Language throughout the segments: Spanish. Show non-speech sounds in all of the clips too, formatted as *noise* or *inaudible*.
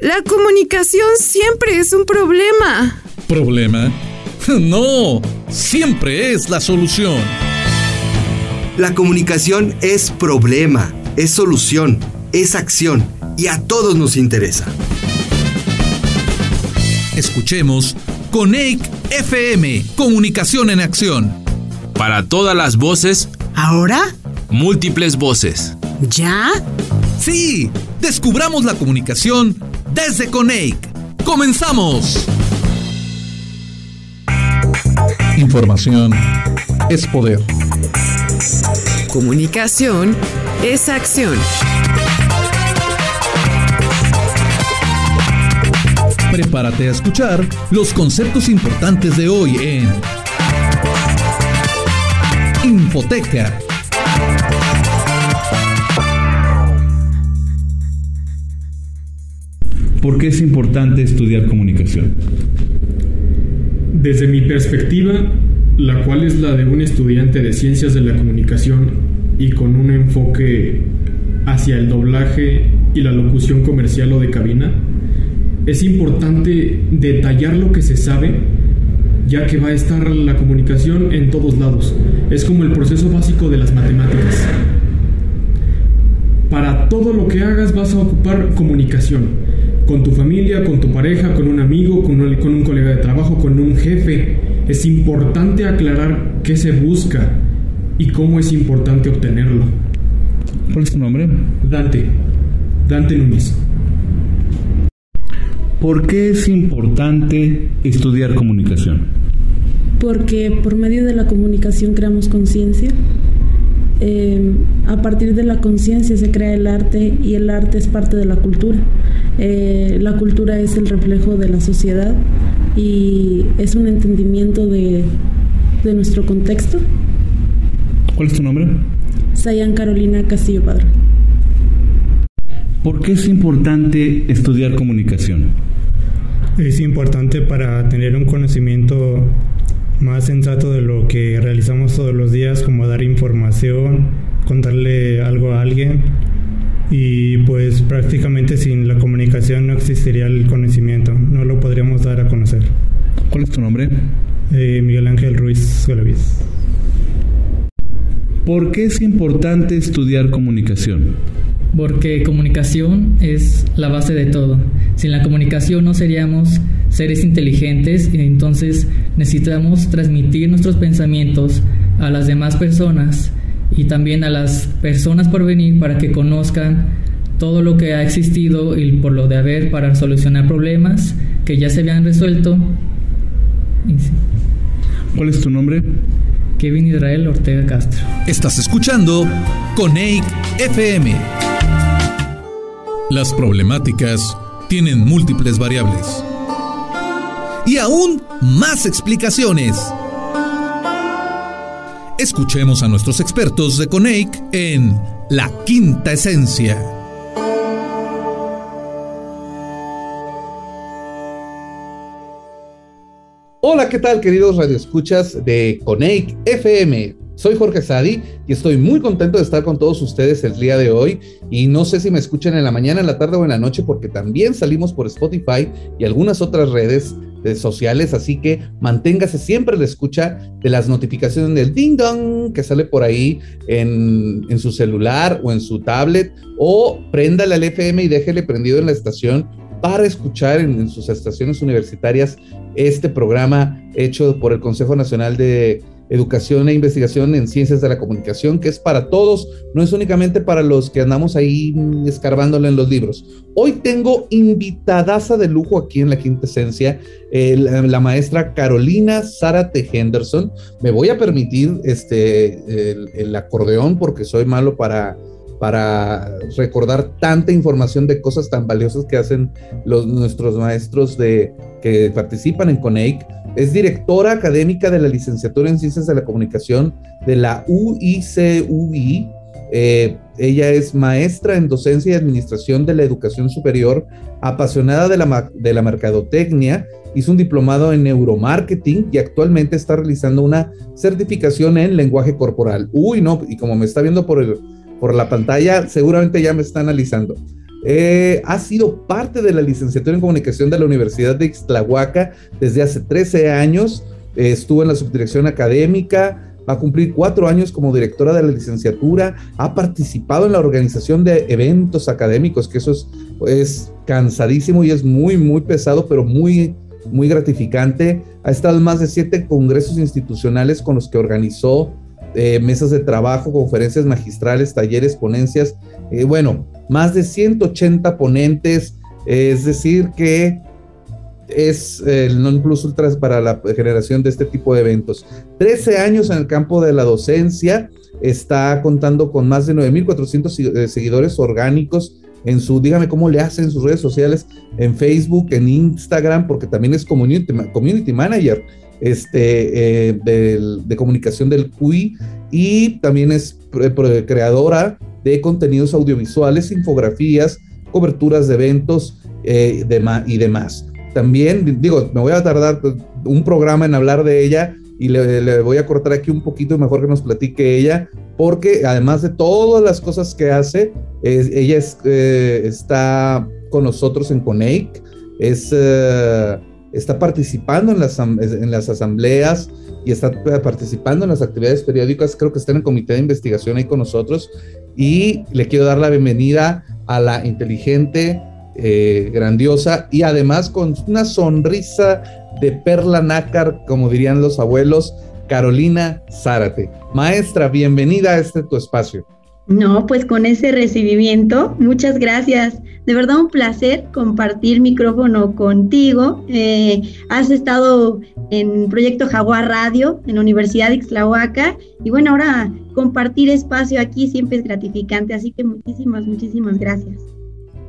La comunicación siempre es un problema. ¿Problema? *laughs* No, siempre es la solución. La comunicación es problema, es solución, es acción y a todos nos interesa. Escuchemos Coneic FM, Comunicación en Acción. Para todas las voces. ¿Ahora? Múltiples voces. ¿Ya? Sí, descubramos la comunicación desde Coneic. ¡Comenzamos! Información es poder. Comunicación es acción. Prepárate a escuchar los conceptos importantes de hoy en Infoteca. ¿Por qué es importante estudiar comunicación? Desde mi perspectiva, la cual es la de un estudiante de ciencias de la comunicación y con un enfoque hacia el doblaje y la locución comercial o de cabina, es importante detallar lo que se sabe, ya que va a estar la comunicación en todos lados. Es como el proceso básico de las matemáticas. Para todo lo que hagas vas a ocupar comunicación con tu familia, con tu pareja, con un amigo, con un, con un colega de trabajo, con un jefe. Es importante aclarar qué se busca y cómo es importante obtenerlo. ¿Cuál es tu nombre? Dante. Dante Núñez. ¿Por qué es importante estudiar comunicación? Porque por medio de la comunicación creamos conciencia. Eh, a partir de la conciencia se crea el arte y el arte es parte de la cultura. Eh, la cultura es el reflejo de la sociedad y es un entendimiento de, de nuestro contexto. ¿Cuál es tu nombre? Sayan Carolina Castillo Padre. ¿Por qué es importante estudiar comunicación? Es importante para tener un conocimiento más sensato de lo que realizamos todos los días, como dar información, contarle algo a alguien y pues prácticamente sin la comunicación no existiría el conocimiento, no lo podríamos dar a conocer. ¿Cuál es tu nombre? Eh, Miguel Ángel Ruiz Galaviz. ¿Por qué es importante estudiar comunicación? Porque comunicación es la base de todo. Sin la comunicación no seríamos seres inteligentes y entonces necesitamos transmitir nuestros pensamientos a las demás personas y también a las personas por venir para que conozcan todo lo que ha existido y por lo de haber para solucionar problemas que ya se habían resuelto. ¿Cuál es tu nombre? Kevin Israel Ortega Castro. Estás escuchando Coneic FM. Las problemáticas tienen múltiples variables y aún más explicaciones. Escuchemos a nuestros expertos de Coneic en La Quinta Esencia. Hola, ¿qué tal queridos radioescuchas de Coneic FM? Soy Jorge Sadi y estoy muy contento de estar con todos ustedes el día de hoy. Y no sé si me escuchan en la mañana, en la tarde o en la noche, porque también salimos por Spotify y algunas otras redes sociales, así que manténgase siempre la escucha de las notificaciones del ding dong que sale por ahí en, su celular o en su tablet, o préndale al FM y déjele prendido en la estación para escuchar en sus estaciones universitarias este programa hecho por el Consejo Nacional de educación e investigación en ciencias de la comunicación, que es para todos, no es únicamente para los que andamos ahí escarbándole en los libros. Hoy tengo invitadaza de lujo aquí en la quinta esencia, la, maestra Carolina Zárate Henderson. Me voy a permitir este, el, acordeón porque soy malo para para recordar tanta información de cosas tan valiosas que hacen los, nuestros maestros de, que participan en CONEIC es directora académica de la licenciatura en Ciencias de la Comunicación de la UICUI. Eh, ella es maestra en docencia y administración de la educación superior, apasionada de la, de la mercadotecnia, hizo un diplomado en neuromarketing y actualmente está realizando una certificación en lenguaje corporal. Uy, no, y como me está viendo por, el, por la pantalla, seguramente ya me está analizando. Eh, ha sido parte de la licenciatura en comunicación de la Universidad de Ixtlahuaca desde hace 13 años. Eh, estuvo en la subdirección académica, va a cumplir cuatro años como directora de la licenciatura, ha participado en la organización de eventos académicos, que eso es, es cansadísimo y es muy, muy pesado, pero muy, muy gratificante. Ha estado en más de siete congresos institucionales con los que organizó eh, mesas de trabajo, conferencias magistrales, talleres, ponencias. Eh, bueno, más de 180 ponentes, es decir, que es el non plus ultra para la generación de este tipo de eventos. 13 años en el campo de la docencia, está contando con más de 9.400 eh, seguidores orgánicos en su, dígame cómo le hacen en sus redes sociales, en Facebook, en Instagram, porque también es community, community manager este, eh, de, comunicación del CUI y también es creadora de contenidos audiovisuales, infografías, coberturas de eventos eh, y demás. También, digo, me voy a tardar un programa en hablar de ella y le, voy a cortar aquí un poquito mejor que nos platique ella, porque además de todas las cosas que hace, ella eh, está con nosotros en Coneic, es está participando en las, en las asambleas y está participando en las actividades periódicas, creo que está en el comité de investigación ahí con nosotros y le quiero dar la bienvenida a la inteligente, eh, grandiosa y además con una sonrisa de perla nácar, como dirían los abuelos, Carolina Zárate. Maestra, bienvenida a este tu espacio. No, pues con ese recibimiento, muchas gracias. De verdad un placer compartir micrófono contigo. Eh, has estado en Proyecto Jaguar Radio en la Universidad de Ixtlahuaca y bueno, ahora compartir espacio aquí siempre es gratificante, así que muchísimas, muchísimas gracias.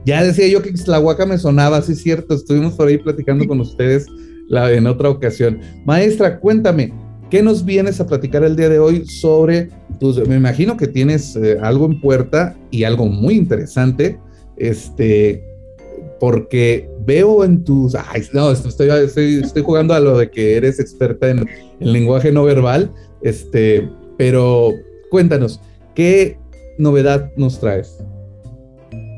Ya decía yo que Ixtlahuaca me sonaba, sí es cierto, estuvimos por ahí platicando *laughs* con ustedes la, en otra ocasión. Maestra, cuéntame, ¿Qué nos vienes a platicar el día de hoy sobre tus, me imagino que tienes eh, algo en puerta y algo muy interesante, este, porque veo en tus, ay, no, estoy, estoy, jugando a lo de que eres experta en lenguaje no verbal, este, pero cuéntanos, ¿qué novedad nos traes?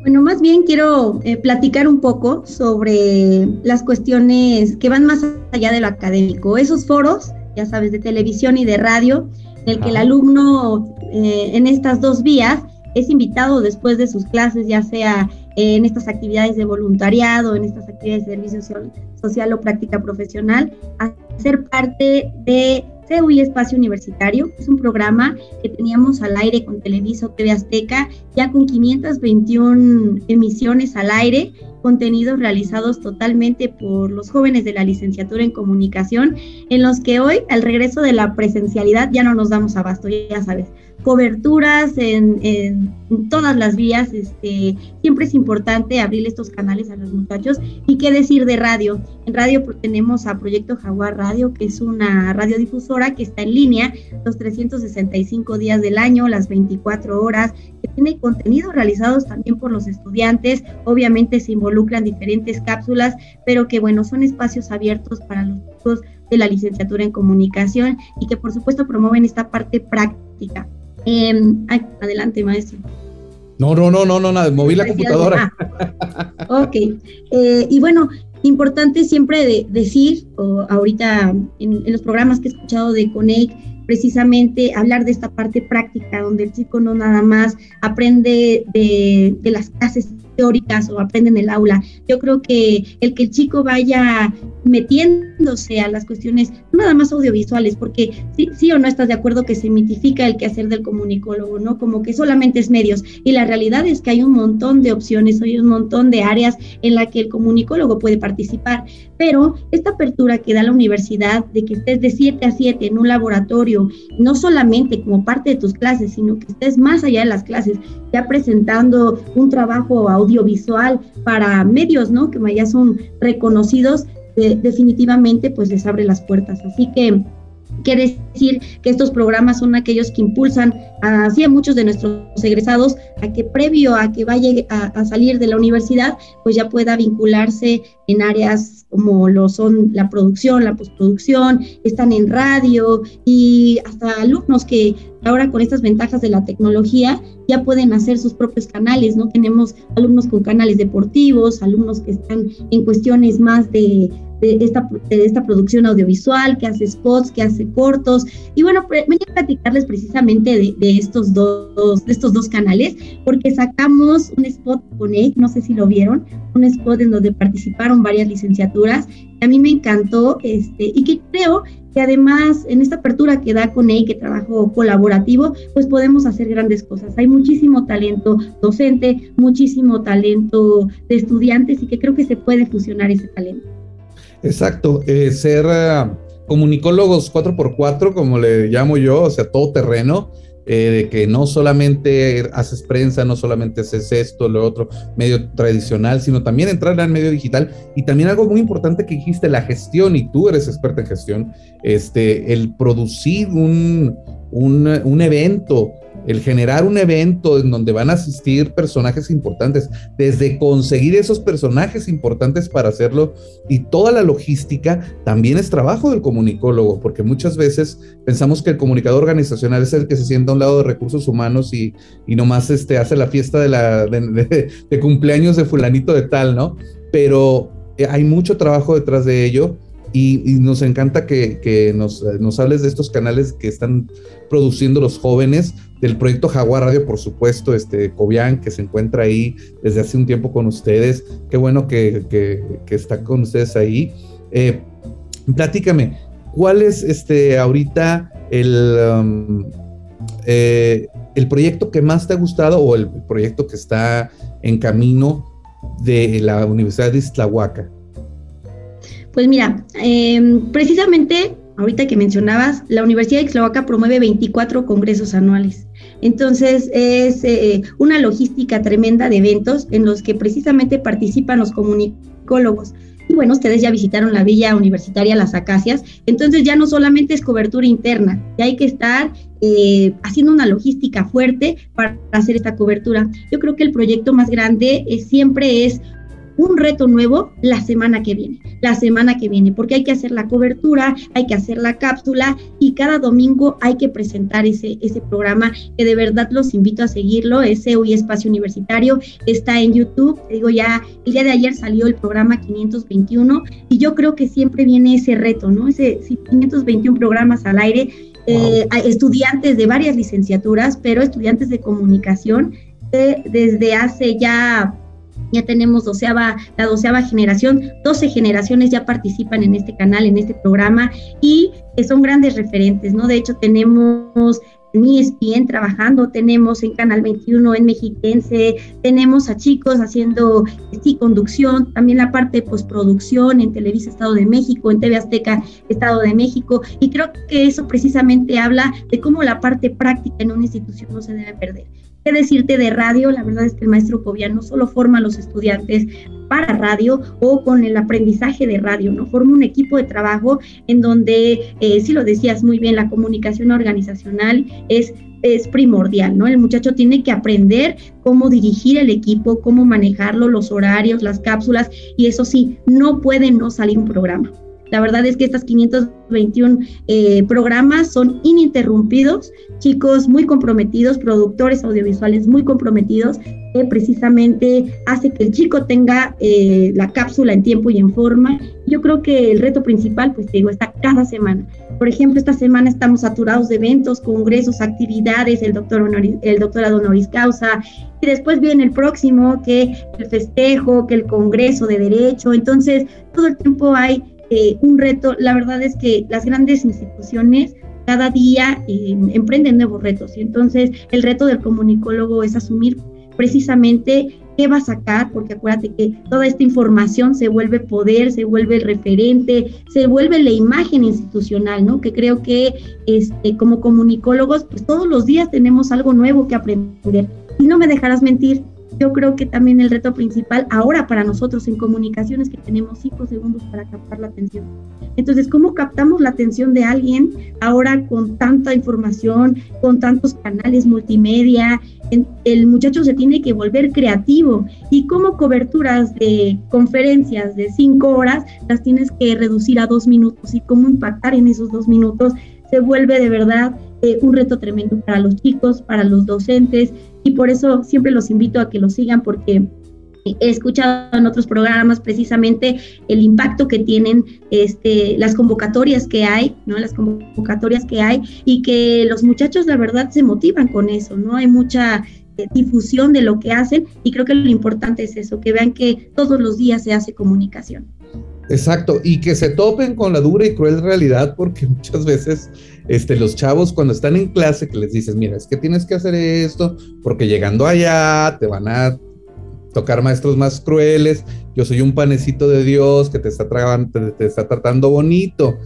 Bueno, más bien quiero eh, platicar un poco sobre las cuestiones que van más allá de lo académico, esos foros ya sabes, de televisión y de radio, en el que el alumno eh, en estas dos vías es invitado después de sus clases, ya sea en estas actividades de voluntariado, en estas actividades de servicio social, o práctica profesional, a ser parte de CEUI Espacio Universitario. Es un programa que teníamos al aire con Televiso TV Azteca, ya con 521 emisiones al aire contenidos realizados totalmente por los jóvenes de la licenciatura en comunicación, en los que hoy, al regreso de la presencialidad, ya no nos damos abasto, ya sabes, coberturas en, todas las vías. Este, siempre es importante abrir estos canales a los muchachos. ¿Y qué decir de radio? En radio tenemos a Proyecto Jaguar Radio, que es una radiodifusora que está en línea los 365 días del año, las 24 horas, que tiene contenidos realizados también por los estudiantes. Obviamente se involucran diferentes cápsulas, pero que bueno, son espacios abiertos para los chicos de la licenciatura en comunicación y que por supuesto promueven esta parte práctica. Em, adelante, maestro. No, no, no, no, no, nada, moví la computadora. Ah, ok. Eh, y bueno, importante siempre decir, o ahorita en, los programas que he escuchado de Conec, precisamente hablar de esta parte práctica, donde el chico no nada más aprende de, de las clases teóricas o aprenden en el aula. Yo creo que el que el chico vaya metiéndose a las cuestiones nada más audiovisuales, porque sí, sí, o no estás de acuerdo que se mitifica el quehacer del comunicólogo, ¿no? Como que solamente es medios. Y la realidad es que hay un montón de opciones, hay un montón de áreas en la que el comunicólogo puede participar. Pero esta apertura que da la universidad de que estés de 7 a 7 en un laboratorio, no solamente como parte de tus clases, sino que estés más allá de las clases, ya presentando un trabajo audiovisual para medios, ¿no? Que ya son reconocidos, definitivamente pues les abre las puertas. Así que quiere decir que estos programas son aquellos que impulsan a muchos de nuestros egresados a que previo a que vaya a, salir de la universidad, pues ya pueda vincularse en áreas como lo son la producción, la postproducción, están en radio y hasta alumnos que ahora con estas ventajas de la tecnología ya pueden hacer sus propios canales, ¿no? Tenemos alumnos con canales deportivos, alumnos que están en cuestiones más de, de esta, de esta producción audiovisual, que hace spots, que hace cortos. Y bueno, venía a platicarles precisamente de, de, estos dos, de estos dos canales, porque sacamos un spot con él, no sé si lo vieron, un spot en donde participaron varias licenciaturas, que a mí me encantó, este, y que creo que además en esta apertura que da con él, que trabajo colaborativo, pues podemos hacer grandes cosas. Hay muchísimo talento docente, muchísimo talento de estudiantes y que creo que se puede fusionar ese talento. Exacto, eh, ser uh, comunicólogos 4x4, como le llamo yo, o sea, todo terreno, eh, de que no solamente haces prensa, no solamente haces esto, lo otro, medio tradicional, sino también entrar al medio digital. Y también algo muy importante que dijiste, la gestión, y tú eres experta en gestión, este, el producir un, un, un evento el generar un evento en donde van a asistir personajes importantes, desde conseguir esos personajes importantes para hacerlo y toda la logística también es trabajo del comunicólogo, porque muchas veces pensamos que el comunicador organizacional es el que se sienta a un lado de recursos humanos y, y nomás este, hace la fiesta de, la, de, de, cumpleaños de fulanito de tal, ¿no? Pero eh, hay mucho trabajo detrás de ello y, nos encanta que, que nos, hables de estos canales que están produciendo los jóvenes, del proyecto Jaguar Radio, por supuesto, este Cobian, que se encuentra ahí desde hace un tiempo con ustedes. Qué bueno que está con ustedes ahí. Eh, platícame, ¿cuál es este ahorita el, um, eh, el proyecto que más te ha gustado o el proyecto que está en camino de la Universidad de Islahuaca? Pues mira, eh, precisamente ahorita que mencionabas, la Universidad de Ixtlahuaca promueve 24 congresos anuales. Entonces, es eh, una logística tremenda de eventos en los que precisamente participan los comunicólogos. Y bueno, ustedes ya visitaron la Villa Universitaria Las Acacias, entonces ya no solamente es cobertura interna, ya hay que estar eh, haciendo una logística fuerte para hacer esta cobertura. Yo creo que el proyecto más grande es, siempre es un reto nuevo la semana que viene, la semana que viene, porque hay que hacer la cobertura, hay que hacer la cápsula y cada domingo hay que presentar ese, ese programa que de verdad los invito a seguirlo, ese hoy Espacio Universitario, está en YouTube, digo ya, el día de ayer salió el programa 521 y yo creo que siempre viene ese reto, ¿no? Ese 521 programas al aire, eh, estudiantes de varias licenciaturas, pero estudiantes de comunicación desde hace ya ya tenemos doceava, la doceava generación, 12 generaciones ya participan en este canal, en este programa y son grandes referentes, ¿no? De hecho, tenemos en ESPN trabajando, tenemos en Canal 21 en Mexiquense, tenemos a chicos haciendo sí, conducción, también la parte de postproducción en Televisa Estado de México, en TV Azteca Estado de México, y creo que eso precisamente habla de cómo la parte práctica en una institución no se debe perder. ¿Qué decirte de radio? La verdad es que el maestro Cobian no solo forma a los estudiantes para radio o con el aprendizaje de radio, ¿no? Forma un equipo de trabajo en donde, eh, si lo decías muy bien, la comunicación organizacional es es primordial, ¿no? El muchacho tiene que aprender cómo dirigir el equipo, cómo manejarlo, los horarios, las cápsulas, y eso sí, no puede no salir un programa. La verdad es que estas 521 eh, programas son ininterrumpidos, chicos muy comprometidos, productores audiovisuales muy comprometidos, que precisamente hace que el chico tenga eh, la cápsula en tiempo y en forma. Yo creo que el reto principal, pues te digo, está cada semana. Por ejemplo, esta semana estamos saturados de eventos, congresos, actividades, el doctor honoris, el doctorado honoris causa, y después viene el próximo, que el festejo, que el congreso de derecho. Entonces, todo el tiempo hay eh, un reto. La verdad es que las grandes instituciones cada día eh, emprenden nuevos retos y entonces el reto del comunicólogo es asumir precisamente qué va a sacar, porque acuérdate que toda esta información se vuelve poder, se vuelve referente, se vuelve la imagen institucional, ¿no? Que creo que este, como comunicólogos, pues todos los días tenemos algo nuevo que aprender. Y no me dejarás mentir, yo creo que también el reto principal ahora para nosotros en comunicaciones que tenemos cinco segundos para captar la atención. Entonces, ¿cómo captamos la atención de alguien ahora con tanta información, con tantos canales multimedia? El muchacho se tiene que volver creativo y como coberturas de conferencias de cinco horas las tienes que reducir a dos minutos y cómo impactar en esos dos minutos se vuelve de verdad eh, un reto tremendo para los chicos, para los docentes y por eso siempre los invito a que lo sigan porque He escuchado en otros programas precisamente el impacto que tienen este, las convocatorias que hay, ¿no? Las convocatorias que hay y que los muchachos la verdad se motivan con eso, ¿no? Hay mucha eh, difusión de lo que hacen y creo que lo importante es eso, que vean que todos los días se hace comunicación. Exacto, y que se topen con la dura y cruel realidad, porque *laughs* muchas veces este, los chavos cuando están en clase que les dices, mira, es que tienes que hacer esto, porque llegando allá te van a tocar maestros más crueles, yo soy un panecito de Dios que te está, te, está tratando bonito.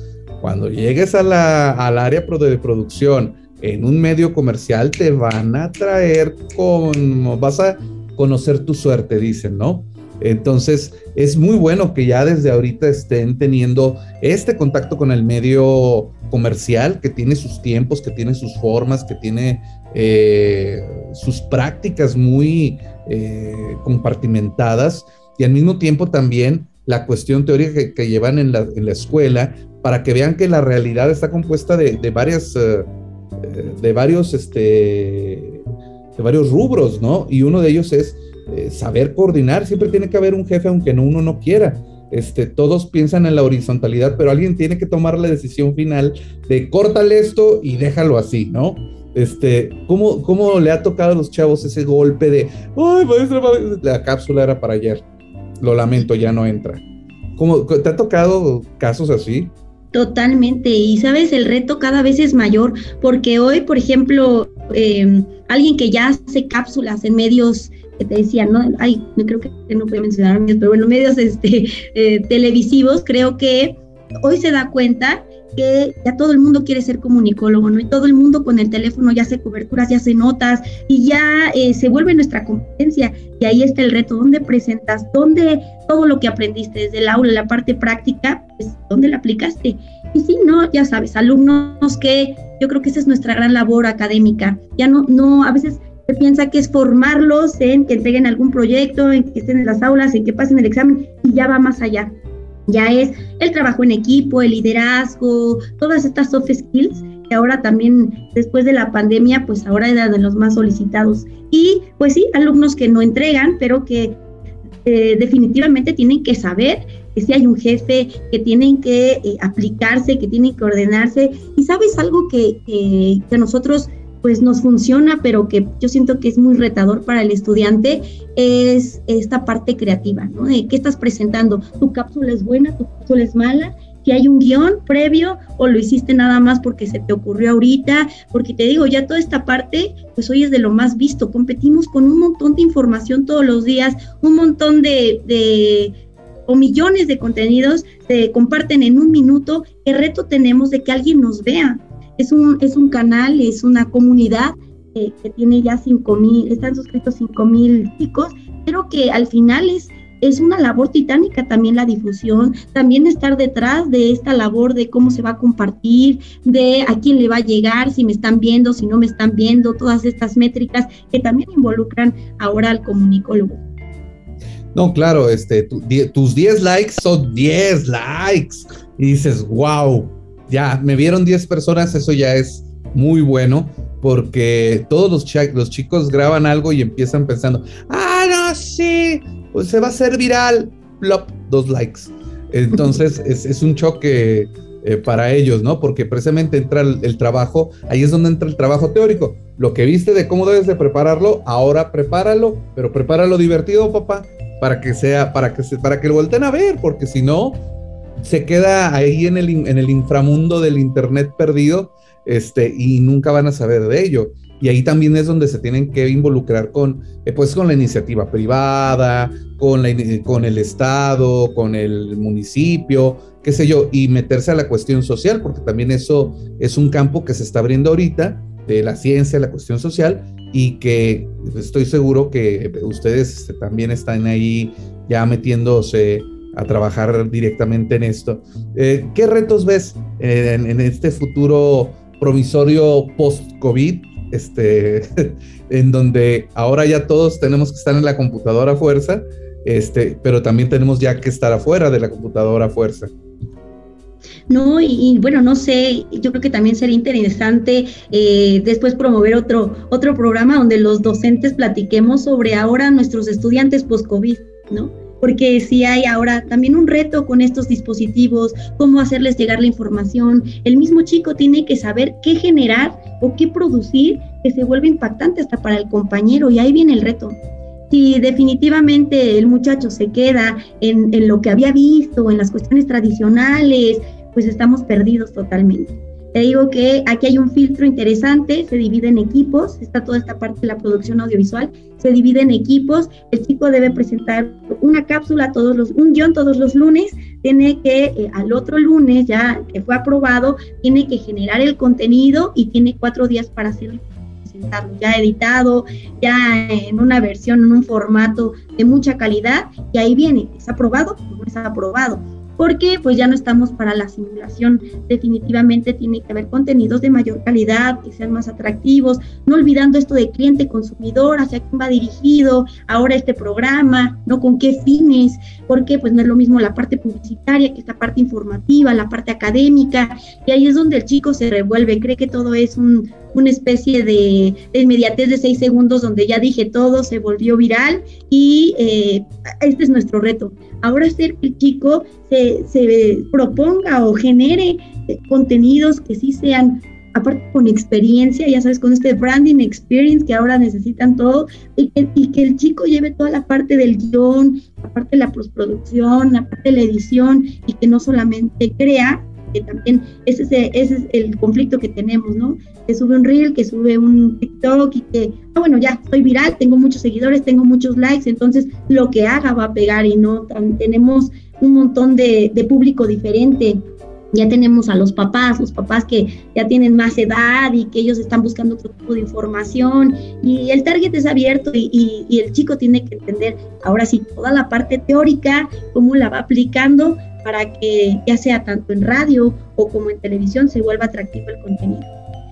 Cuando llegues a la, al área de producción en un medio comercial, te van a traer como vas a conocer tu suerte, dicen, ¿no? Entonces, es muy bueno que ya desde ahorita estén teniendo este contacto con el medio comercial, que tiene sus tiempos, que tiene sus formas, que tiene eh, sus prácticas muy eh, compartimentadas y al mismo tiempo también la cuestión teórica que, llevan en la, escuela para que vean que la realidad está compuesta de, varias, eh, de varios, este, de varios rubros, ¿no? Y uno de ellos es saber coordinar. Siempre tiene que haber un jefe aunque no, uno no quiera. Este, todos piensan en la horizontalidad, pero alguien tiene que tomar la decisión final de córtale esto y déjalo así, ¿no? Este, ¿cómo, ¿Cómo le ha tocado a los chavos ese golpe de, ay, maestra, la cápsula era para ayer? Lo lamento, ya no entra. ¿Cómo, ¿Te ha tocado casos así? Totalmente, y sabes, el reto cada vez es mayor, porque hoy, por ejemplo, em, alguien que ya hace cápsulas en medios que te decía, ¿no? Ay, no creo que no puedo mencionar medios, pero bueno, medios este, eh, televisivos, creo que hoy se da cuenta que ya todo el mundo quiere ser comunicólogo, ¿no? Y todo el mundo con el teléfono ya hace coberturas, ya hace notas y ya eh, se vuelve nuestra competencia. Y ahí está el reto, ¿dónde presentas? ¿Dónde todo lo que aprendiste desde el aula, la parte práctica, pues, ¿dónde la aplicaste? Y si no, ya sabes, alumnos que yo creo que esa es nuestra gran labor académica. Ya no, no, a veces se piensa que es formarlos en que entreguen algún proyecto, en que estén en las aulas, en que pasen el examen y ya va más allá ya es el trabajo en equipo, el liderazgo, todas estas soft skills que ahora también después de la pandemia, pues ahora eran de los más solicitados. Y pues sí, alumnos que no entregan, pero que eh, definitivamente tienen que saber que si hay un jefe, que tienen que eh, aplicarse, que tienen que ordenarse. Y sabes algo que, que nosotros pues nos funciona, pero que yo siento que es muy retador para el estudiante, es esta parte creativa, ¿no? Qué estás presentando, tu cápsula es buena, tu cápsula es mala, que hay un guion previo o lo hiciste nada más porque se te ocurrió ahorita, porque te digo, ya toda esta parte, pues hoy es de lo más visto, competimos con un montón de información todos los días, un montón de, de o millones de contenidos se comparten en un minuto, ¿qué reto tenemos de que alguien nos vea? Es un, es un canal, es una comunidad que tiene ya 5 mil, están suscritos 5 mil chicos, pero que al final es, es una labor titánica también la difusión, también estar detrás de esta labor de cómo se va a compartir, de a quién le va a llegar, si me están viendo, si no me están viendo, todas estas métricas que también involucran ahora al comunicólogo. No, claro, este, tus 10 likes son 10 likes. Y dices, wow, ya me vieron 10 personas, eso ya es muy bueno, porque todos los, los chicos graban algo y empiezan pensando, ah, no, sí, pues se va a hacer viral, plop, dos likes. Entonces *laughs* es, un choque eh, para ellos, ¿no? Porque precisamente entra el, trabajo, ahí es donde entra el trabajo teórico. Lo que viste de cómo debes de prepararlo, ahora prepáralo, pero prepáralo divertido, papá, para que sea, para que se, para que lo volteen a ver, porque si no, se queda ahí en el, en el inframundo del Internet perdido este, y nunca van a saber de ello. Y ahí también es donde se tienen que involucrar con, eh, pues, con la iniciativa privada, con, la, con el Estado, con el municipio, qué sé yo, y meterse a la cuestión social, porque también eso es un campo que se está abriendo ahorita, de la ciencia, la cuestión social, y que estoy seguro que ustedes este, también están ahí ya metiéndose a trabajar directamente en esto. Eh, ¿Qué retos ves en, este futuro provisorio post-COVID? Este, *laughs* en donde ahora ya todos tenemos que estar en la computadora a fuerza, este, pero también tenemos ya que estar afuera de la computadora a fuerza. ¿no? Y, bueno, no sé, yo creo que también sería interesante eh, después promover otro, otro programa donde los docentes platiquemos sobre ahora nuestros estudiantes post-COVID, ¿no? Porque si hay ahora también un reto con estos dispositivos, cómo hacerles llegar la información. El mismo chico tiene que saber qué generar o qué producir que se vuelve impactante hasta para el compañero y ahí viene el reto si definitivamente el muchacho se queda en, en, lo que había visto, en las cuestiones tradicionales, pues estamos perdidos totalmente. Te digo que aquí hay un filtro interesante, se divide en equipos, está toda esta parte de la producción audiovisual, se divide en equipos, el chico debe presentar una cápsula todos los, un guion todos los lunes, tiene que eh, al otro lunes ya que fue aprobado, tiene que generar el contenido y tiene cuatro días para hacerlo ya editado, ya en una versión, en un formato de mucha calidad, y ahí viene, ¿es aprobado no es aprobado? Porque pues ya no estamos para la simulación. Definitivamente tiene que haber contenidos de mayor calidad, que sean más atractivos, no olvidando esto de cliente consumidor, hacia quién va dirigido ahora este programa, no con qué fines, porque pues no es lo mismo la parte publicitaria que esta parte informativa, la parte académica, y ahí es donde el chico se revuelve, cree que todo es un, una especie de, inmediatez de seis segundos donde ya dije todo, se volvió viral y eh, este es nuestro reto. Ahora hacer que el chico se, se proponga o genere eh, contenidos que sí sean aparte con experiencia, ya sabes, con este branding experience que ahora necesitan todo, y que, y que, el chico lleve toda la parte del guion, la parte de la postproducción, la parte de la edición, y que no solamente crea, que también ese es, ese es el conflicto que tenemos, ¿no? Que sube un reel, que sube un TikTok y que, ah, bueno, ya, soy viral, tengo muchos seguidores, tengo muchos likes, entonces lo que haga va a pegar y no, tenemos un montón de, de público diferente ya tenemos a los papás, los papás que ya tienen más edad y que ellos están buscando otro tipo de información y el target es abierto y, y, y, el chico tiene que entender ahora sí toda la parte teórica, cómo la va aplicando para que ya sea tanto en radio o como en televisión se vuelva atractivo el contenido.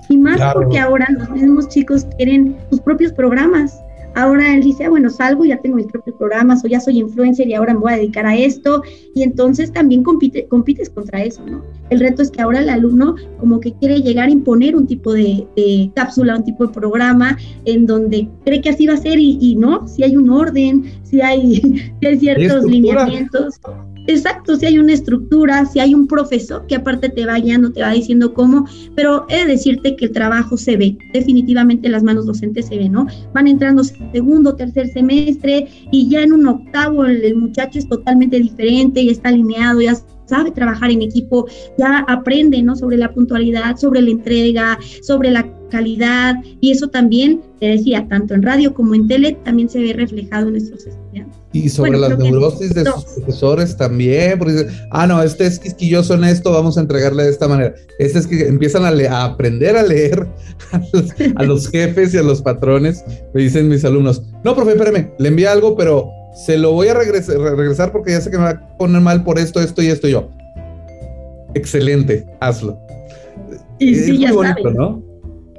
Y más porque ahora los mismos chicos quieren sus propios programas. Ahora él dice, ah, bueno, salgo, ya tengo mis propios programas o ya soy influencer y ahora me voy a dedicar a esto. Y entonces también compite, compites contra eso, ¿no? El reto es que ahora el alumno como que quiere llegar a imponer un tipo de, cápsula, un tipo de programa en donde cree que así va a ser y, no, si hay un orden, si hay, *laughs* si hay ciertos lineamientos. Exacto, si hay una estructura, si hay un profesor que aparte te va guiando, te va diciendo cómo, pero he de decirte que el trabajo se ve, definitivamente las manos docentes se ven, ¿no? Van entrando segundo, tercer semestre y ya en un octavo el, muchacho es totalmente diferente y está alineado, ya sabe trabajar en equipo, ya aprende, ¿no? Sobre la puntualidad, sobre la entrega, sobre la calidad y eso también, te decía, tanto en radio como en tele, también se ve reflejado en nuestros estudiantes. Y sobre las neurosis de sus profesores también, porque ah, no, este es quisquilloso en esto, vamos a entregarle de esta manera. Este es que empiezan a, aprender a leer *laughs* a los, *laughs* jefes y a los patrones. Me dicen mis alumnos, no, profe, espérame, le envía algo, pero se lo voy a regresar, regresar porque ya sé que me va a poner mal por esto, esto y esto y yo. Excelente, hazlo. Y sí, ya bonito, ¿no?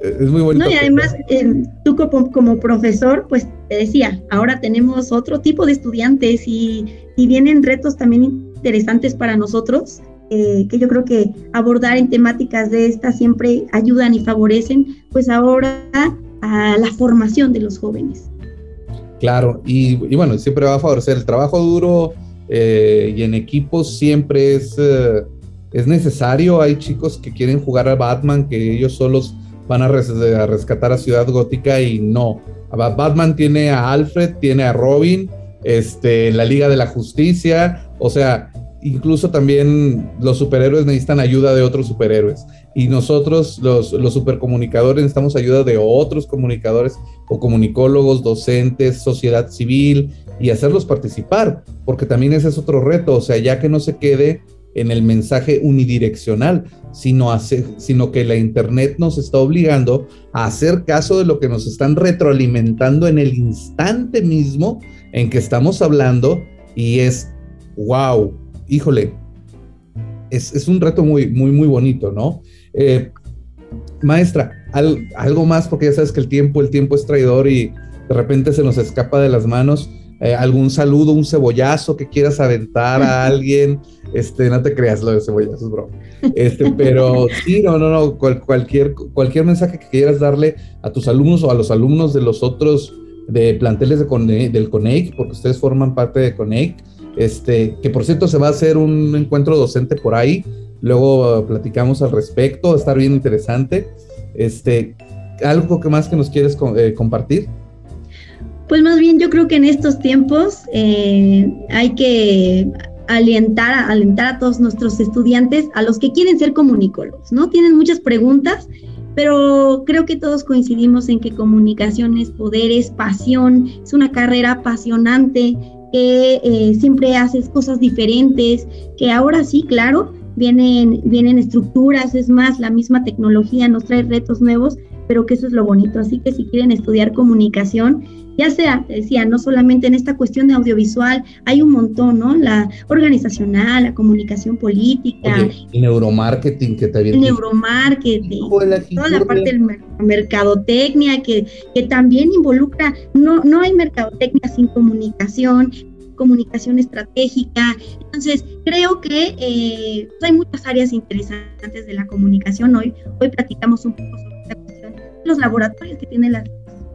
Es muy bonito. No, y además, eh, tú como, como, profesor, pues te decía, ahora tenemos otro tipo de estudiantes y, y vienen retos también interesantes para nosotros, eh, que yo creo que abordar en temáticas de estas siempre ayudan y favorecen, pues ahora a la formación de los jóvenes. Claro, y, y bueno, siempre va a favorecer el trabajo duro eh, y en equipos siempre es, es necesario. Hay chicos que quieren jugar a Batman, que ellos solos van a, rescatar a Ciudad Gótica y no. Batman tiene a Alfred, tiene a Robin, este, la Liga de la Justicia, o sea, incluso también los superhéroes necesitan ayuda de otros superhéroes. Y nosotros, los, los supercomunicadores, necesitamos ayuda de otros comunicadores o comunicólogos, docentes, sociedad civil y hacerlos participar, porque también ese es otro reto, o sea, ya que no se quede en el mensaje unidireccional, sino, hace, sino que la Internet nos está obligando a hacer caso de lo que nos están retroalimentando en el instante mismo en que estamos hablando y es, wow, híjole, es, es un reto muy, muy, muy bonito, ¿no? Eh, maestra, algo más, porque ya sabes que el tiempo, el tiempo es traidor y de repente se nos escapa de las manos. Eh, algún saludo, un cebollazo que quieras aventar a *laughs* alguien. Este, no te creas lo de cebollazos, bro. Este, pero sí, no, no, no, cualquier, cualquier mensaje que quieras darle a tus alumnos o a los alumnos de los otros de planteles de del CONEIC, porque ustedes forman parte de CONEIC, este, que por cierto se va a hacer un encuentro docente por ahí, luego platicamos al respecto, va a estar bien interesante. Este, ¿Algo que más que nos quieres eh, compartir? Pues más bien yo creo que en estos tiempos eh, hay que alentar, alentar a todos nuestros estudiantes, a los que quieren ser comunicólogos, ¿no? Tienen muchas preguntas, pero creo que todos coincidimos en que comunicación es poder, es pasión, es una carrera apasionante, que eh, siempre haces cosas diferentes, que ahora sí, claro, vienen, vienen estructuras, es más, la misma tecnología nos trae retos nuevos, pero que eso es lo bonito. Así que si quieren estudiar comunicación, ya sea, decía, no solamente en esta cuestión de audiovisual, hay un montón, ¿no? La organizacional, la comunicación política. el neuromarketing que también. El neuromarketing. toda la parte de mercadotecnia que, que también involucra, no, no hay mercadotecnia sin comunicación, comunicación estratégica. Entonces, creo que eh, hay muchas áreas interesantes de la comunicación. Hoy, hoy platicamos un poco sobre esta cuestión los laboratorios que tienen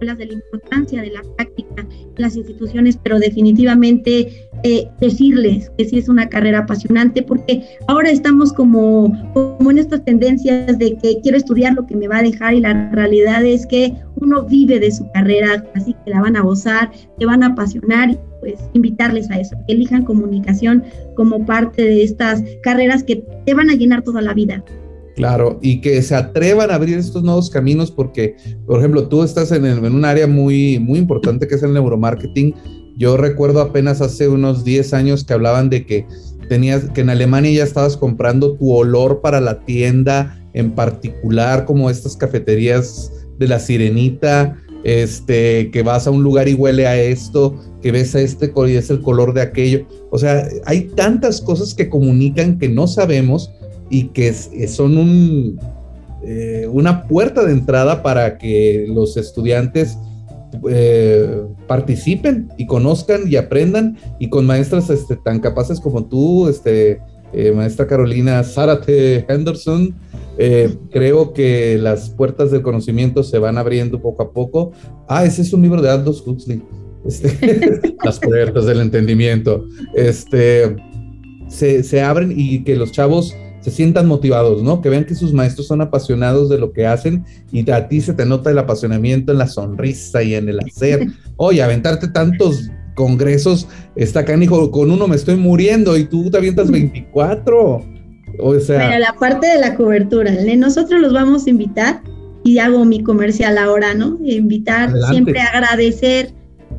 de la importancia de la práctica en las instituciones, pero definitivamente eh, decirles que sí es una carrera apasionante, porque ahora estamos como, como en estas tendencias de que quiero estudiar lo que me va a dejar y la realidad es que uno vive de su carrera, así que la van a gozar, te van a apasionar y pues invitarles a eso, que elijan comunicación como parte de estas carreras que te van a llenar toda la vida. Claro, y que se atrevan a abrir estos nuevos caminos porque, por ejemplo, tú estás en, un área muy, muy importante que es el neuromarketing. Yo recuerdo apenas hace unos 10 años que hablaban de que tenías, que en Alemania ya estabas comprando tu olor para la tienda en particular, como estas cafeterías de la sirenita, este, que vas a un lugar y huele a esto, que ves a este y es el color de aquello. O sea, hay tantas cosas que comunican que no sabemos y que son un, eh, una puerta de entrada para que los estudiantes eh, participen y conozcan y aprendan y con maestras este, tan capaces como tú, este, eh, maestra Carolina Zárate Henderson, creo que las puertas del conocimiento se van abriendo poco a poco. Ah, ese es un libro de Aldous Huxley. Este, *laughs* las puertas del entendimiento. Este, se, se abren y que los chavos se sientan motivados, ¿no? Que vean que sus maestros son apasionados de lo que hacen y a ti se te nota el apasionamiento en la sonrisa y en el hacer. Oye, aventarte tantos congresos, está canijo, con uno me estoy muriendo y tú te avientas 24. O sea. Pero la parte de la cobertura, nosotros los vamos a invitar y hago mi comercial ahora, ¿no? Invitar, siempre agradecer.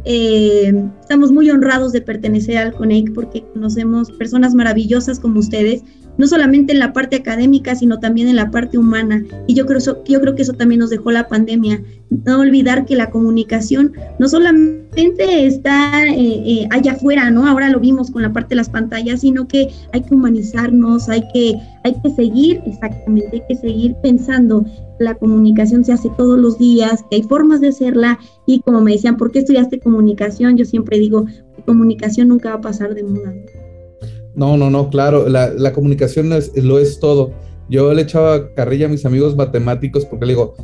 Eh, estamos muy honrados de pertenecer al CONEC porque conocemos personas maravillosas como ustedes no solamente en la parte académica, sino también en la parte humana. Y yo creo, yo creo que eso también nos dejó la pandemia. No olvidar que la comunicación no solamente está eh, eh, allá afuera, ¿no? Ahora lo vimos con la parte de las pantallas, sino que hay que humanizarnos, hay que, hay que seguir, exactamente, hay que seguir pensando la comunicación se hace todos los días, que hay formas de hacerla y como me decían, ¿por qué estudiaste comunicación? Yo siempre digo, comunicación nunca va a pasar de moda. No, no, no, claro, la, comunicación lo es todo. Yo le echaba carrilla a mis amigos matemáticos porque le digo,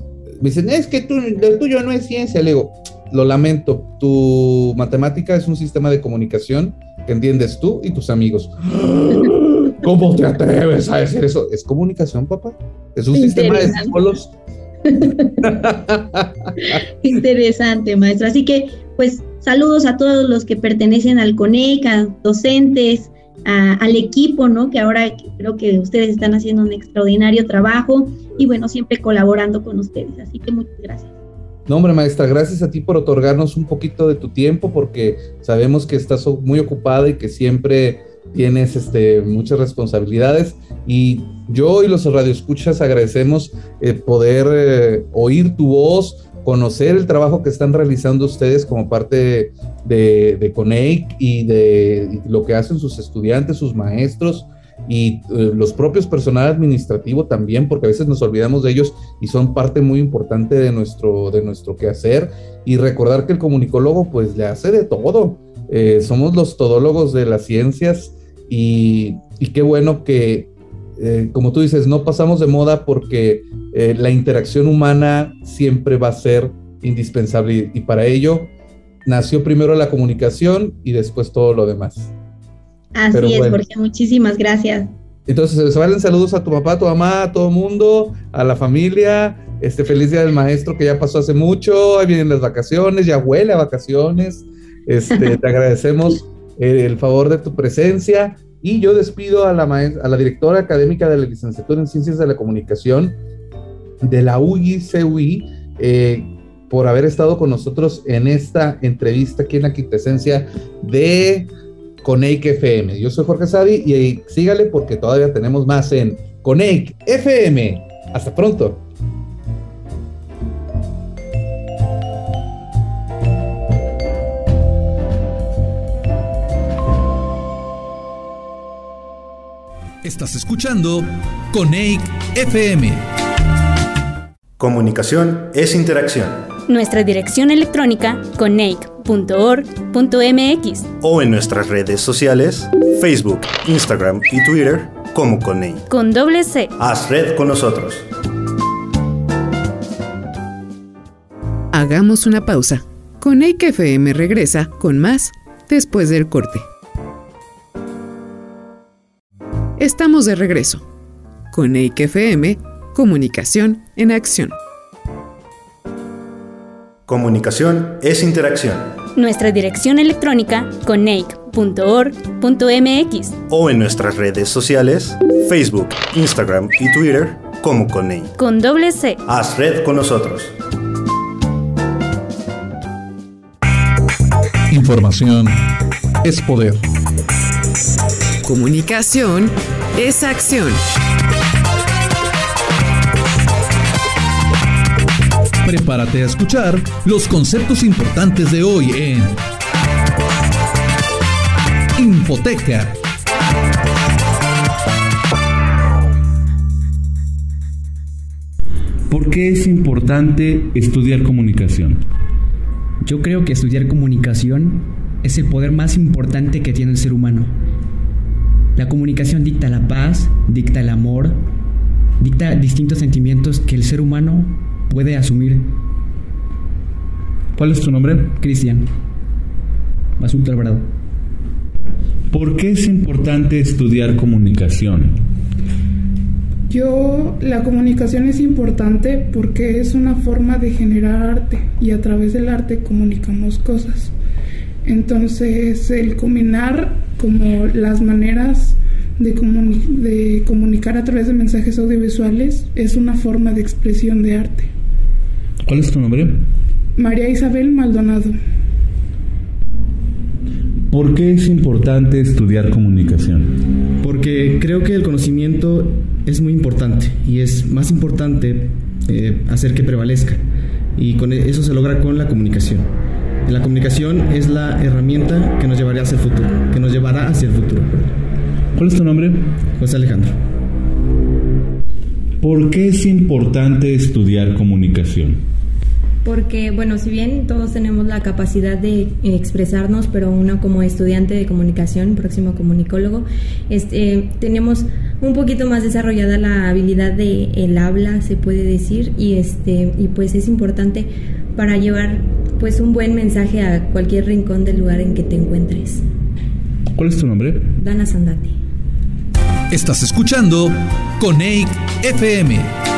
me dicen, es que tú, lo tuyo no es ciencia. Le digo, lo lamento, tu matemática es un sistema de comunicación que entiendes tú y tus amigos. *laughs* ¿Cómo te atreves a decir eso? Es comunicación, papá. Es un sistema de símbolos. *laughs* Interesante, maestro. Así que, pues, saludos a todos los que pertenecen al CONEC, a al equipo, ¿no? Que ahora creo que ustedes están haciendo un extraordinario trabajo y bueno, siempre colaborando con ustedes. Así que muchas gracias. No, hombre, maestra, gracias a ti por otorgarnos un poquito de tu tiempo, porque sabemos que estás muy ocupada y que siempre tienes este, muchas responsabilidades. Y yo y los radioescuchas agradecemos eh, poder eh, oír tu voz, conocer el trabajo que están realizando ustedes como parte de, de CONEIC y de lo que hacen sus estudiantes, sus maestros y eh, los propios personal administrativo también, porque a veces nos olvidamos de ellos y son parte muy importante de nuestro, de nuestro quehacer. Y recordar que el comunicólogo pues le hace de todo. eh, somos los todólogos de las ciencias y, qué bueno que, eh, como tú dices, no pasamos de moda porque eh, la interacción humana siempre va a ser indispensable y, para ello nació primero la comunicación y después todo lo demás. Así es, Jorge, muchísimas gracias. Entonces, se valen saludos a tu papá, a tu mamá, a todo mundo, a la familia. Este feliz día del maestro que ya pasó hace mucho. Ahí vienen las vacaciones, ya huele a vacaciones. Este, *laughs* te agradecemos el favor de tu presencia y yo despido a la, a la directora académica de la licenciatura en Ciencias de la Comunicación de la UICUI eh, por haber estado con nosotros en esta entrevista aquí en la quintesencia de Coneic FM. Yo soy Jorge Sadi y sígale porque todavía tenemos más en Coneic FM. Hasta pronto. Estás escuchando Coneic FM. Comunicación es interacción. Nuestra dirección electrónica coneic.org.mx o en nuestras redes sociales Facebook, Instagram y Twitter como Coneic. Con doble C. Haz red con nosotros. Hagamos una pausa. Coneic FM regresa con más después del corte. Estamos de regreso. Con FM, Comunicación en Acción. Comunicación es interacción. Nuestra dirección electrónica coneic.org.mx o en nuestras redes sociales Facebook, Instagram y Twitter como Coneic. Con doble C. Haz red con nosotros. Información es poder. Comunicación es acción. Prepárate a escuchar los conceptos importantes de hoy en Infoteca. ¿Por qué es importante estudiar comunicación? Yo creo que estudiar comunicación es el poder más importante que tiene el ser humano la comunicación dicta la paz, dicta el amor, dicta distintos sentimientos que el ser humano puede asumir. ¿Cuál es tu nombre? Cristian. Basulto Alvarado. ¿Por qué es importante estudiar comunicación? Yo, la comunicación es importante porque es una forma de generar arte y a través del arte comunicamos cosas. Entonces, el combinar como las maneras de, de comunicar a través de mensajes audiovisuales es una forma de expresión de arte. ¿Cuál es tu nombre? María Isabel Maldonado. ¿Por qué es importante estudiar comunicación? Porque creo que el conocimiento es muy importante y es más importante eh, hacer que prevalezca. Y con e, eso se logra con la comunicación. La comunicación es la herramienta que nos llevará hacia el futuro, que nos llevará hacia el futuro. ¿Cuál es tu nombre? José Alejandro. ¿Por qué es importante estudiar comunicación? Porque, bueno, si bien todos tenemos la capacidad de expresarnos, pero uno como estudiante de comunicación, próximo comunicólogo, este, tenemos un poquito más desarrollada la habilidad de el habla, se puede decir, y este, y pues es importante para llevar pues un buen mensaje a cualquier rincón del lugar en que te encuentres. ¿Cuál es tu nombre? Dana Sandati. Estás escuchando Coneic FM.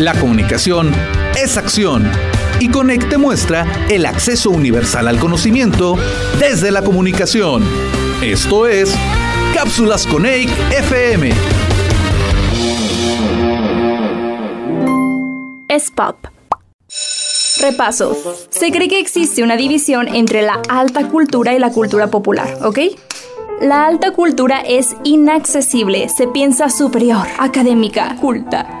La comunicación es acción y Coneic te muestra el acceso universal al conocimiento desde la comunicación. Esto es Cápsulas Coneic FM. Es Repaso. Se cree que existe una división entre la alta cultura y la cultura popular, ¿ok? La alta cultura es inaccesible, se piensa superior, académica, culta.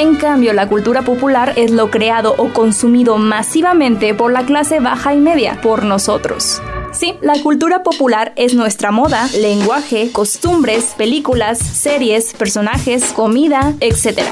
En cambio, la cultura popular es lo creado o consumido masivamente por la clase baja y media, por nosotros. Sí, la cultura popular es nuestra moda, lenguaje, costumbres, películas, series, personajes, comida, etc.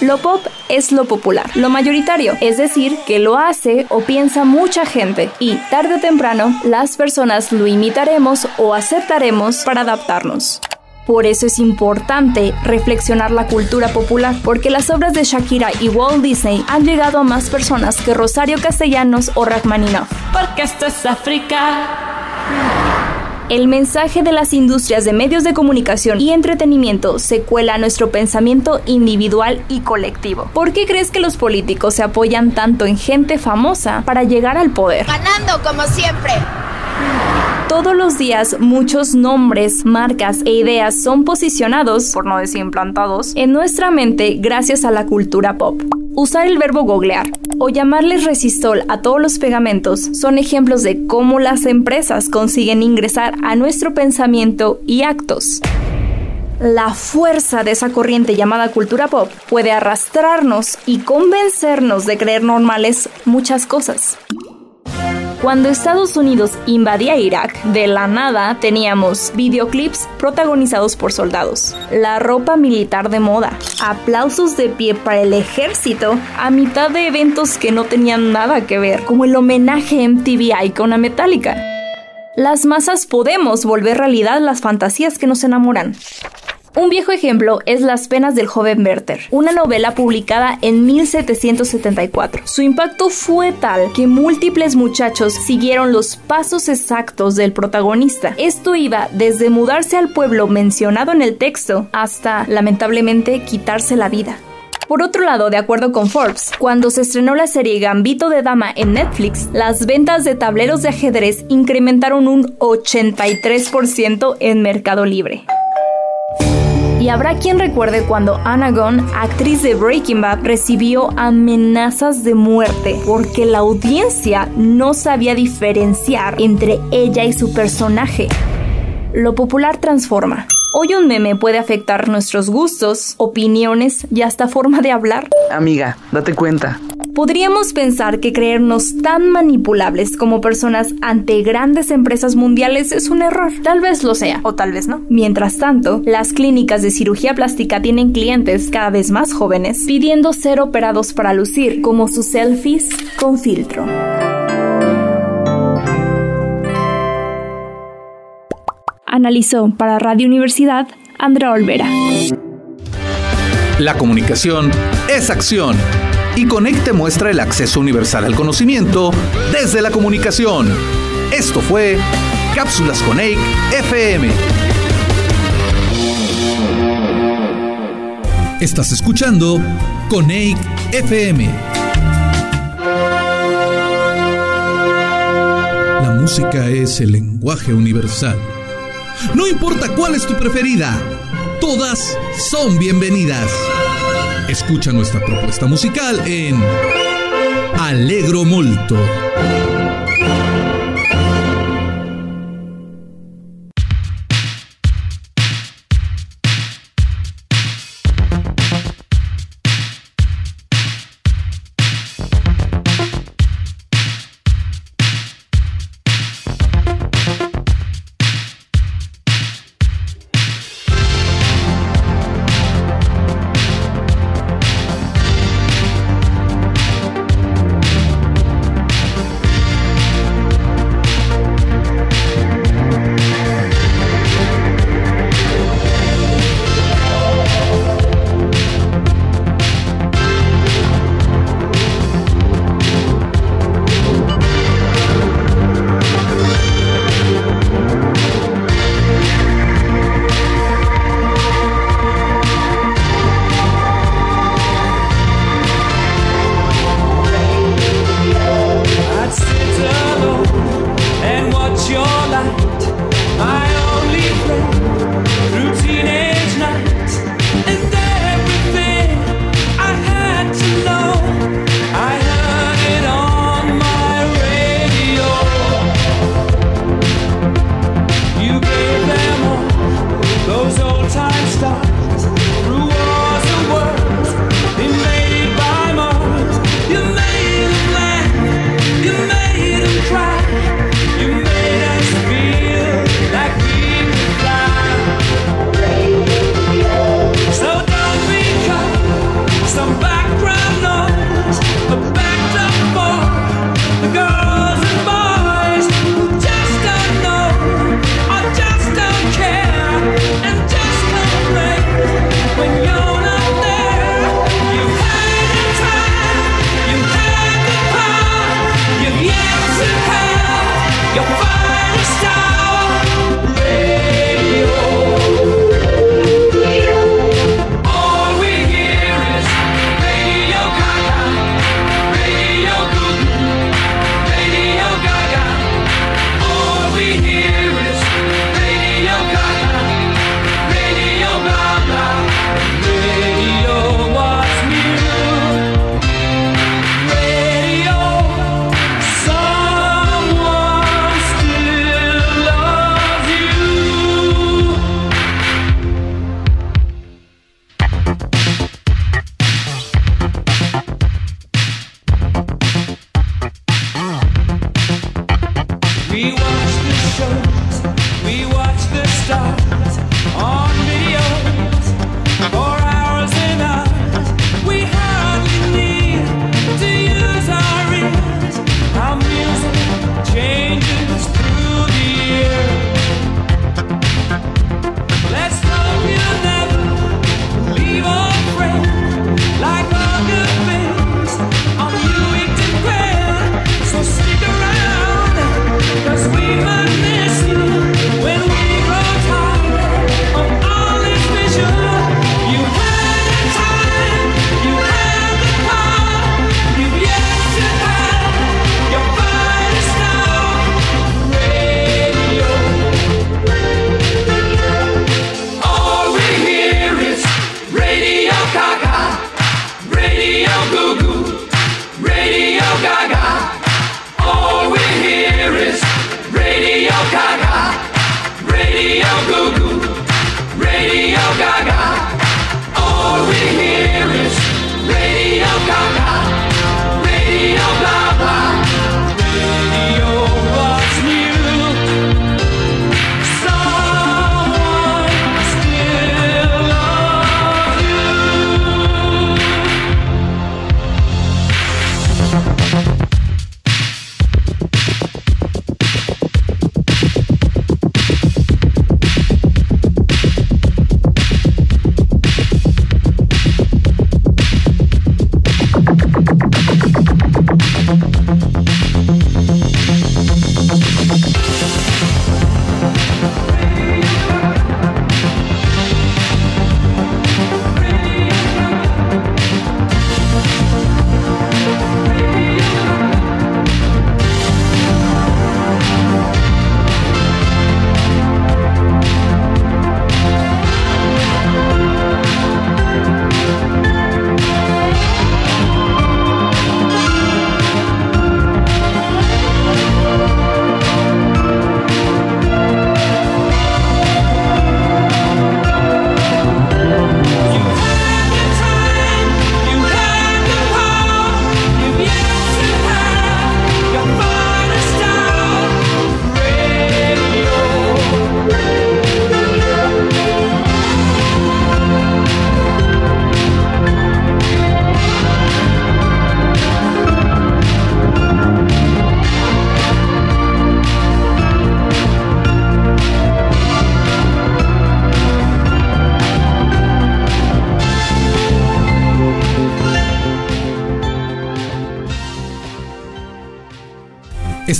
Lo pop es lo popular, lo mayoritario, es decir, que lo hace o piensa mucha gente y tarde o temprano las personas lo imitaremos o aceptaremos para adaptarnos. Por eso es importante reflexionar la cultura popular, porque las obras de Shakira y Walt Disney han llegado a más personas que Rosario Castellanos o Rachmaninoff. Porque esto es África. El mensaje de las industrias de medios de comunicación y entretenimiento se cuela a nuestro pensamiento individual y colectivo. ¿Por qué crees que los políticos se apoyan tanto en gente famosa para llegar al poder? Ganando como siempre. Todos los días muchos nombres, marcas e ideas son posicionados, por no decir implantados, en nuestra mente gracias a la cultura pop. Usar el verbo googlear o llamarles resistol a todos los pegamentos son ejemplos de cómo las empresas consiguen ingresar a nuestro pensamiento y actos. La fuerza de esa corriente llamada cultura pop puede arrastrarnos y convencernos de creer normales muchas cosas. Cuando Estados Unidos invadía Irak, de la nada teníamos videoclips protagonizados por soldados, la ropa militar de moda, aplausos de pie para el ejército a mitad de eventos que no tenían nada que ver, como el homenaje MTV Icon a Metallica. Las masas podemos volver realidad las fantasías que nos enamoran. Un viejo ejemplo es Las penas del joven Werther, una novela publicada en 1774. Su impacto fue tal que múltiples muchachos siguieron los pasos exactos del protagonista. Esto iba desde mudarse al pueblo mencionado en el texto hasta, lamentablemente, quitarse la vida. Por otro lado, de acuerdo con Forbes, cuando se estrenó la serie Gambito de Dama en Netflix, las ventas de tableros de ajedrez incrementaron un 83% en Mercado Libre. Y habrá quien recuerde cuando Anna Gunn, actriz de Breaking Bad, recibió amenazas de muerte porque la audiencia no sabía diferenciar entre ella y su personaje. Lo popular transforma. Hoy un meme puede afectar nuestros gustos, opiniones y hasta forma de hablar. Amiga, date cuenta. Podríamos pensar que creernos tan manipulables como personas ante grandes empresas mundiales es un error. Tal vez lo sea, o tal vez no. Mientras tanto, las clínicas de cirugía plástica tienen clientes cada vez más jóvenes pidiendo ser operados para lucir, como sus selfies con filtro. Analizó para Radio Universidad Andrea Olvera. La comunicación es acción y Conecte muestra el acceso universal al conocimiento desde la comunicación. Esto fue Cápsulas Conect FM. Estás escuchando Conect FM. La música es el lenguaje universal. No importa cuál es tu preferida, todas son bienvenidas. Escucha nuestra propuesta musical en Alegro Molto.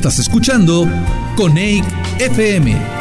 Estás escuchando Coneic FM.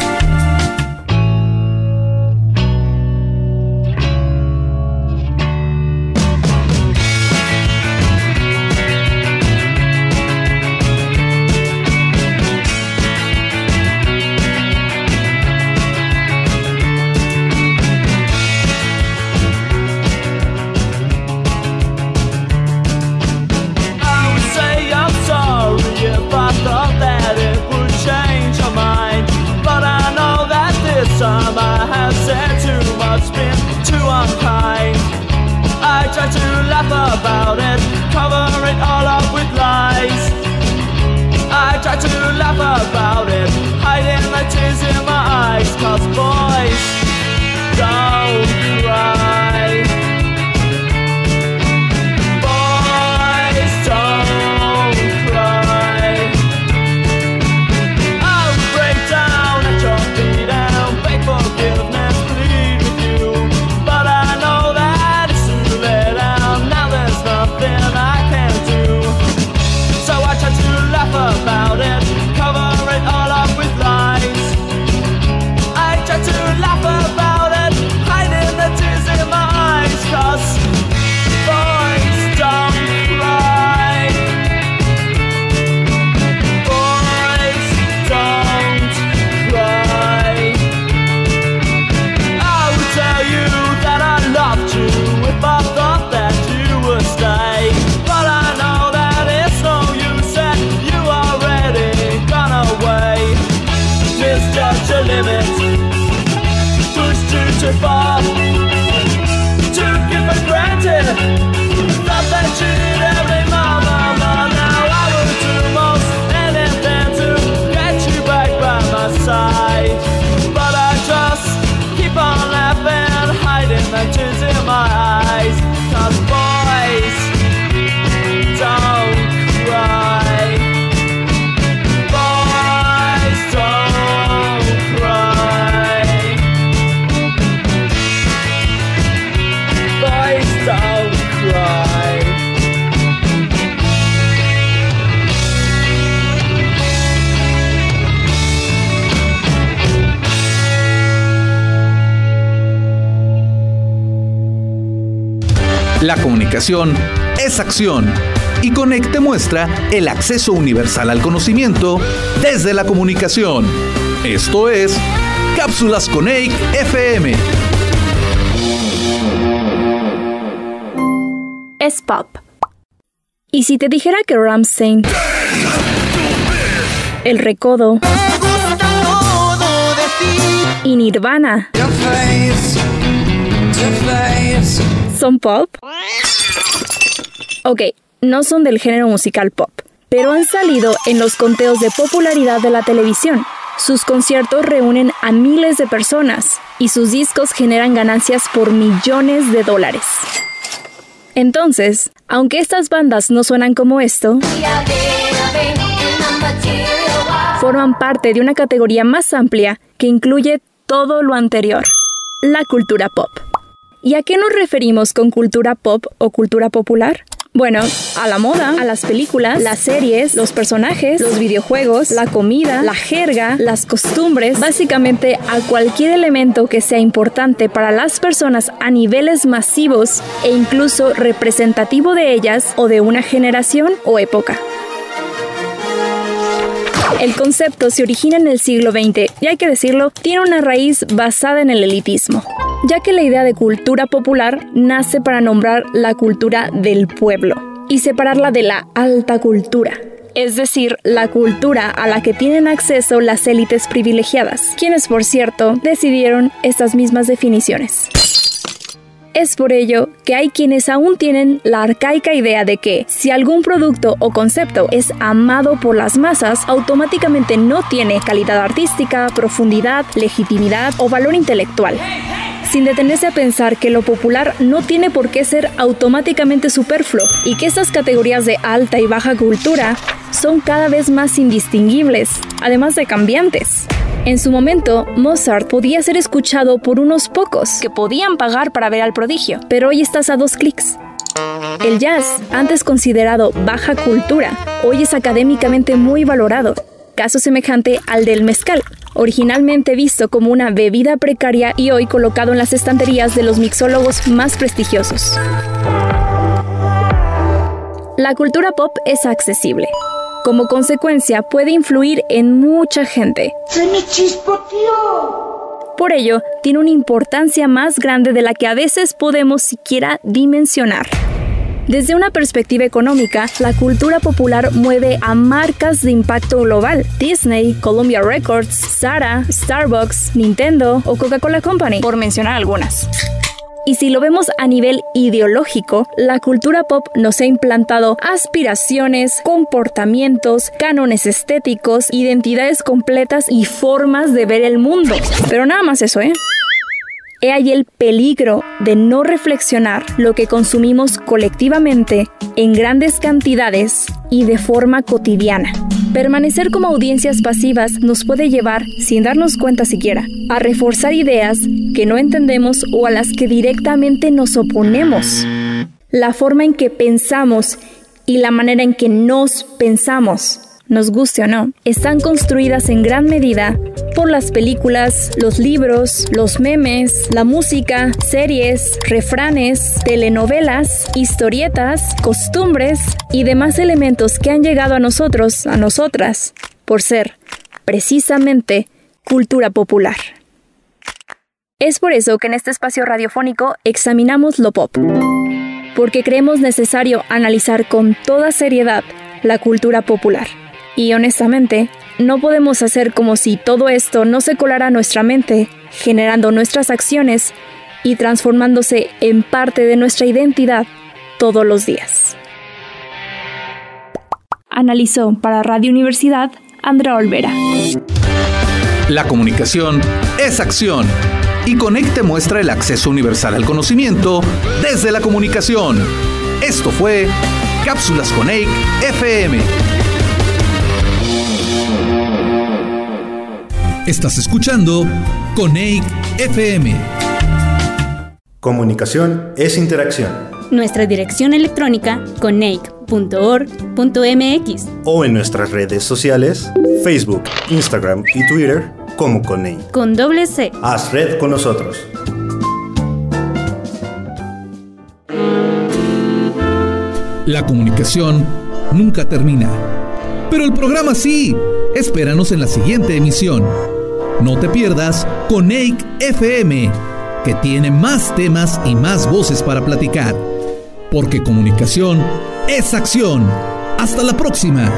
Es acción y Conecte muestra el acceso universal al conocimiento desde la comunicación. Esto es Cápsulas Coneic FM. Es pop. ¿Y si te dijera que Ramstein, El Recodo y Nirvana son pop? Ok, no son del género musical pop, pero han salido en los conteos de popularidad de la televisión. Sus conciertos reúnen a miles de personas y sus discos generan ganancias por millones de dólares. Entonces, aunque estas bandas no suenan como esto, forman parte de una categoría más amplia que incluye todo lo anterior, la cultura pop. ¿Y a qué nos referimos con cultura pop o cultura popular? Bueno, a la moda, a las películas, las series, los personajes, los videojuegos, la comida, la jerga, las costumbres, básicamente a cualquier elemento que sea importante para las personas a niveles masivos e incluso representativo de ellas o de una generación o época. El concepto se origina en el siglo XX y hay que decirlo, tiene una raíz basada en el elitismo, ya que la idea de cultura popular nace para nombrar la cultura del pueblo y separarla de la alta cultura, es decir, la cultura a la que tienen acceso las élites privilegiadas, quienes por cierto decidieron estas mismas definiciones. Es por ello que hay quienes aún tienen la arcaica idea de que si algún producto o concepto es amado por las masas, automáticamente no tiene calidad artística, profundidad, legitimidad o valor intelectual. Sin detenerse a pensar que lo popular no tiene por qué ser automáticamente superfluo y que estas categorías de alta y baja cultura son cada vez más indistinguibles, además de cambiantes. En su momento, Mozart podía ser escuchado por unos pocos que podían pagar para ver al prodigio, pero hoy estás a dos clics. El jazz, antes considerado baja cultura, hoy es académicamente muy valorado, caso semejante al del mezcal, originalmente visto como una bebida precaria y hoy colocado en las estanterías de los mixólogos más prestigiosos. La cultura pop es accesible. Como consecuencia, puede influir en mucha gente. ¡Se me Por ello, tiene una importancia más grande de la que a veces podemos siquiera dimensionar. Desde una perspectiva económica, la cultura popular mueve a marcas de impacto global. Disney, Columbia Records, Zara, Starbucks, Nintendo o Coca-Cola Company, por mencionar algunas. Y si lo vemos a nivel ideológico, la cultura pop nos ha implantado aspiraciones, comportamientos, cánones estéticos, identidades completas y formas de ver el mundo. Pero nada más eso, ¿eh? He ahí el peligro de no reflexionar lo que consumimos colectivamente en grandes cantidades y de forma cotidiana. Permanecer como audiencias pasivas nos puede llevar, sin darnos cuenta siquiera, a reforzar ideas que no entendemos o a las que directamente nos oponemos. La forma en que pensamos y la manera en que nos pensamos nos guste o no, están construidas en gran medida por las películas, los libros, los memes, la música, series, refranes, telenovelas, historietas, costumbres y demás elementos que han llegado a nosotros, a nosotras, por ser, precisamente, cultura popular. Es por eso que en este espacio radiofónico examinamos lo pop, porque creemos necesario analizar con toda seriedad la cultura popular y honestamente, no podemos hacer como si todo esto no se colara a nuestra mente, generando nuestras acciones y transformándose en parte de nuestra identidad todos los días. Analizó para Radio Universidad Andrea Olvera. La comunicación es acción y Conecte muestra el acceso universal al conocimiento desde la comunicación. Esto fue Cápsulas Conec FM. Estás escuchando Coneic FM. Comunicación es interacción. Nuestra dirección electrónica coneic.org.mx O en nuestras redes sociales, Facebook, Instagram y Twitter como Coneic. con doble C. Haz red con nosotros. La comunicación nunca termina. Pero el programa sí. Espéranos en la siguiente emisión. No te pierdas Coneic FM, que tiene más temas y más voces para platicar. Porque comunicación es acción. Hasta la próxima.